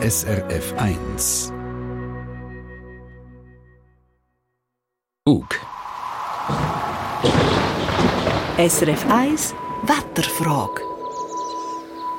SRF 1. Ug. SRF 1 Wetterfrage.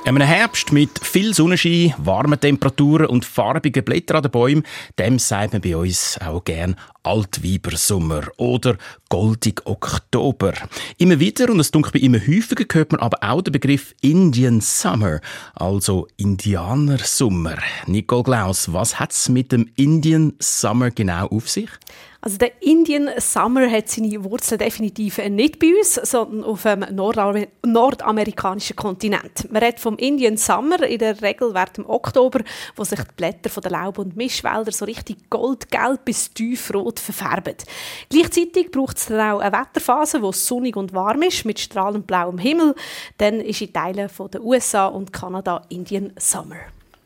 In einem Herbst mit viel Sonnenschein, warmen Temperaturen und farbigen Blättern an den Bäumen, dem sagt man bei uns auch gern Altweibersommer oder Goldig Oktober. Immer wieder, und es dunkelt bei immer häufiger, hört man aber auch den Begriff Indian Summer, also Indianersommer. Nicole Glaus, was hat es mit dem Indian Summer genau auf sich? Also der Indian Summer hat seine Wurzeln definitiv nicht bei uns, sondern auf dem nordamerikanischen Kontinent. Man redet vom Indian Summer in der Regel während dem Oktober, wo sich die Blätter von der Laub- und Mischwälder so richtig goldgelb bis tiefrot verfärben. Gleichzeitig braucht es dann auch eine Wetterphase, wo es sonnig und warm ist, mit strahlend blauem Himmel. Dann ist in Teilen der USA und Kanada Indian Summer.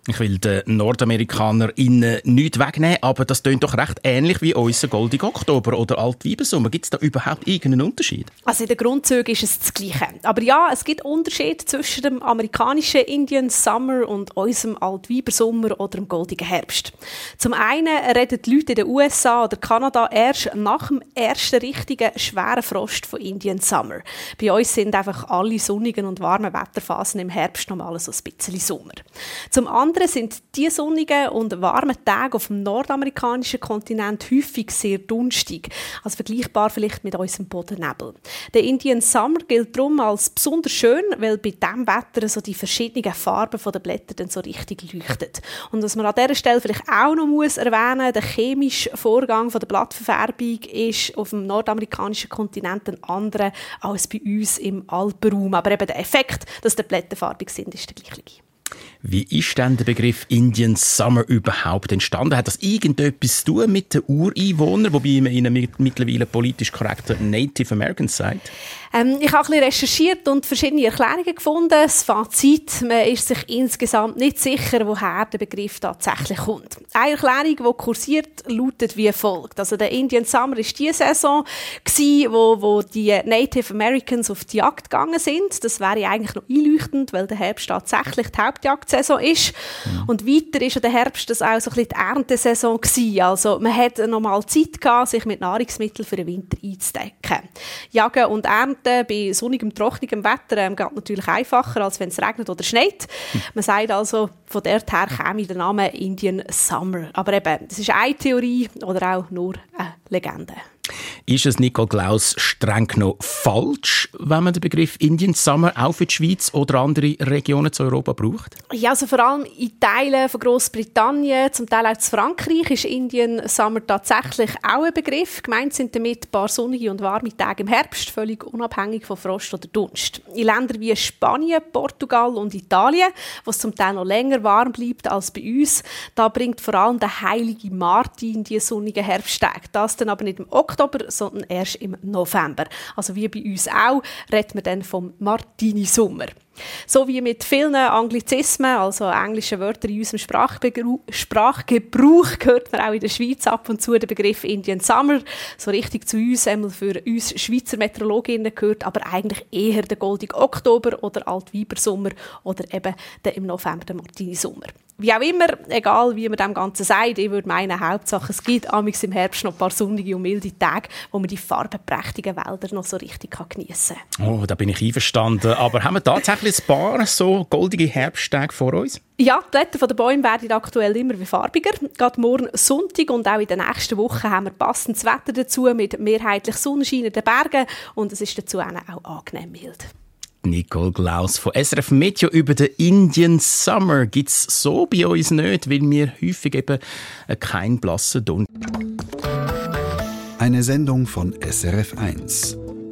Ich will den NordamerikanerInnen nichts wegnehmen, aber das klingt doch recht ähnlich wie unser Goldiger Oktober oder Altweibensommer. Gibt es da überhaupt irgendeinen Unterschied? Also in den Grundzügen ist es das Gleiche. Aber ja, es gibt Unterschiede zwischen dem amerikanischen Indian Summer und unserem Altweibersommer oder dem Goldigen Herbst. Zum einen reden die Leute in den USA oder Kanada erst nach dem ersten richtigen schweren Frost von Indian Summer. Bei uns sind einfach alle sonnigen und warmen Wetterphasen im Herbst normal so ein bisschen Sommer. Zum anderen anderen sind die sonnigen und warmen Tage auf dem nordamerikanischen Kontinent häufig sehr dunstig, also vergleichbar vielleicht mit unserem Bodennebel. Der Indian Summer gilt darum als besonders schön, weil bei diesem Wetter so die verschiedenen Farben der Blätter dann so richtig leuchten. Und was man an dieser Stelle vielleicht auch noch muss erwähnen, der chemische Vorgang der Blattverfärbung ist auf dem nordamerikanischen Kontinent ein anderer als bei uns im Alpenraum. Aber eben der Effekt, dass die Blätter farbig sind, ist der gleiche. Wie ist denn der Begriff Indian Summer überhaupt entstanden? Hat das irgendetwas zu tun mit den Ureinwohnern, wobei man ihnen mittlerweile politisch korrekter Native Americans sagt? Ähm, ich habe ein bisschen recherchiert und verschiedene Erklärungen gefunden. Das Fazit, man ist sich insgesamt nicht sicher, woher der Begriff tatsächlich kommt. Eine Erklärung, die kursiert, lautet wie folgt. Also der Indian Summer war die Saison, wo, wo die Native Americans auf die Jagd gegangen sind. Das wäre eigentlich noch einleuchtend, weil der Herbst tatsächlich die Hauptjagdsaison ist. Mhm. Und weiter ist der Herbst das auch so ein bisschen die Erntesaison gewesen. Also man hat noch mal Zeit gehabt, sich mit Nahrungsmitteln für den Winter einzudecken. Jagen und Ernten bei sonnigem, trocknigem Wetter ähm, geht natürlich einfacher, als wenn es regnet oder schneit. Mhm. Man sagt also, von dort her käme der Name Indian Summer. Aber eben, das ist eine Theorie oder auch nur eine Legende. Ist es, Nicole Klaus, streng genommen falsch, wenn man den Begriff Indian Summer auch für die Schweiz oder andere Regionen zu Europa braucht? Ja, also vor allem in Teilen von Großbritannien, zum Teil auch zu Frankreich, ist Indian Summer tatsächlich auch ein Begriff. Gemeint sind damit ein paar sonnige und warme Tage im Herbst, völlig unabhängig von Frost oder Dunst. In Ländern wie Spanien, Portugal und Italien, wo es zum Teil noch länger warm bleibt als bei uns, da bringt vor allem der heilige Martin die sonnigen Herbsttage. Das dann aber nicht im Oktober, sondern erst im November. Also wie bei uns auch, redet man dann vom Martini-Sommer. So wie mit vielen Anglizismen, also englischen Wörtern in unserem Sprachgebrauch, gehört man auch in der Schweiz ab und zu den Begriff Indian Summer. So richtig zu uns, einmal für uns Schweizer Meteorologinnen gehört, aber eigentlich eher der goldige Oktober oder Altweibersommer oder eben der im November der Martini-Sommer wie auch immer, egal wie man dem Ganzen sagt, ich würde meinen, Hauptsache es gibt amigs im Herbst noch ein paar sonnige und milde Tage, wo man die farbenprächtigen Wälder noch so richtig geniessen kann. Oh, da bin ich einverstanden. Aber haben wir tatsächlich ein paar so goldige Herbsttage vor uns? Ja, die Blätter der Bäume werden aktuell immer wie farbiger. Gerade morgen Sonntag und auch in den nächsten Wochen haben wir passendes Wetter dazu mit mehrheitlich Sonnenschein in den Bergen und es ist dazu auch angenehm mild. Nicole Glaus von SRF Meteo über den Indian Summer gibt es so bei uns nicht, weil wir häufig eben keinen blassen Dunst. Eine Sendung von SRF1.